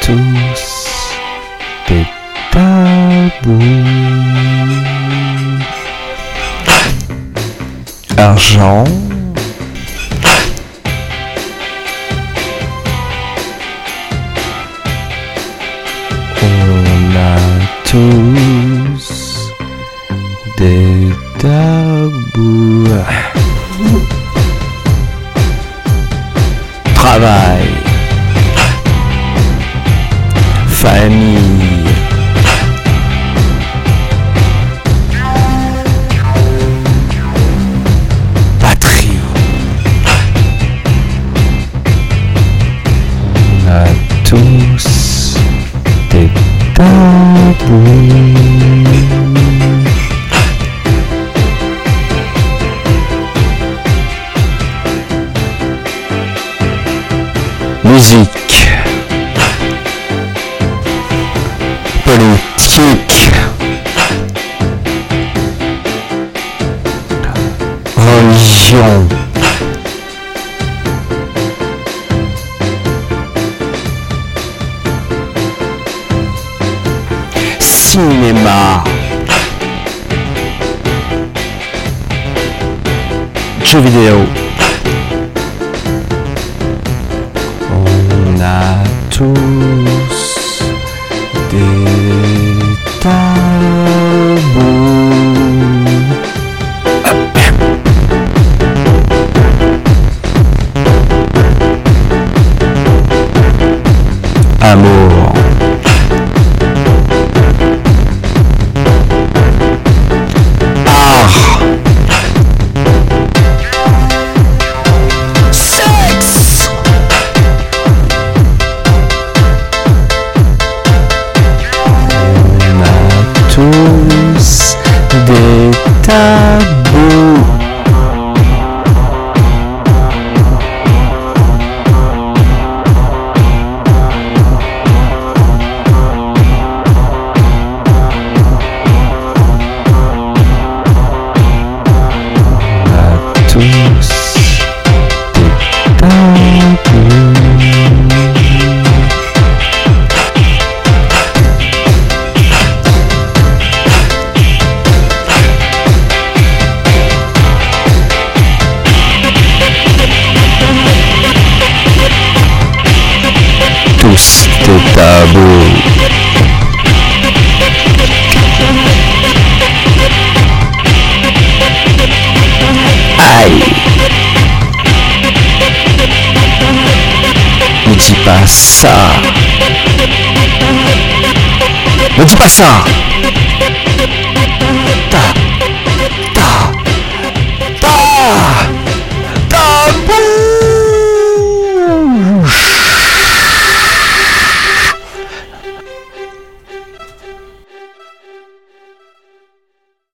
tous des tabous. Argent. On a tous des tabous. Travail. Famille. Patrie. On a tous des tabous. Musique. Politique. Religion. Cinéma. Jeux vidéo. On a tous tabous. Amour. tabu. Ai. Vou te passar. Vou te passar.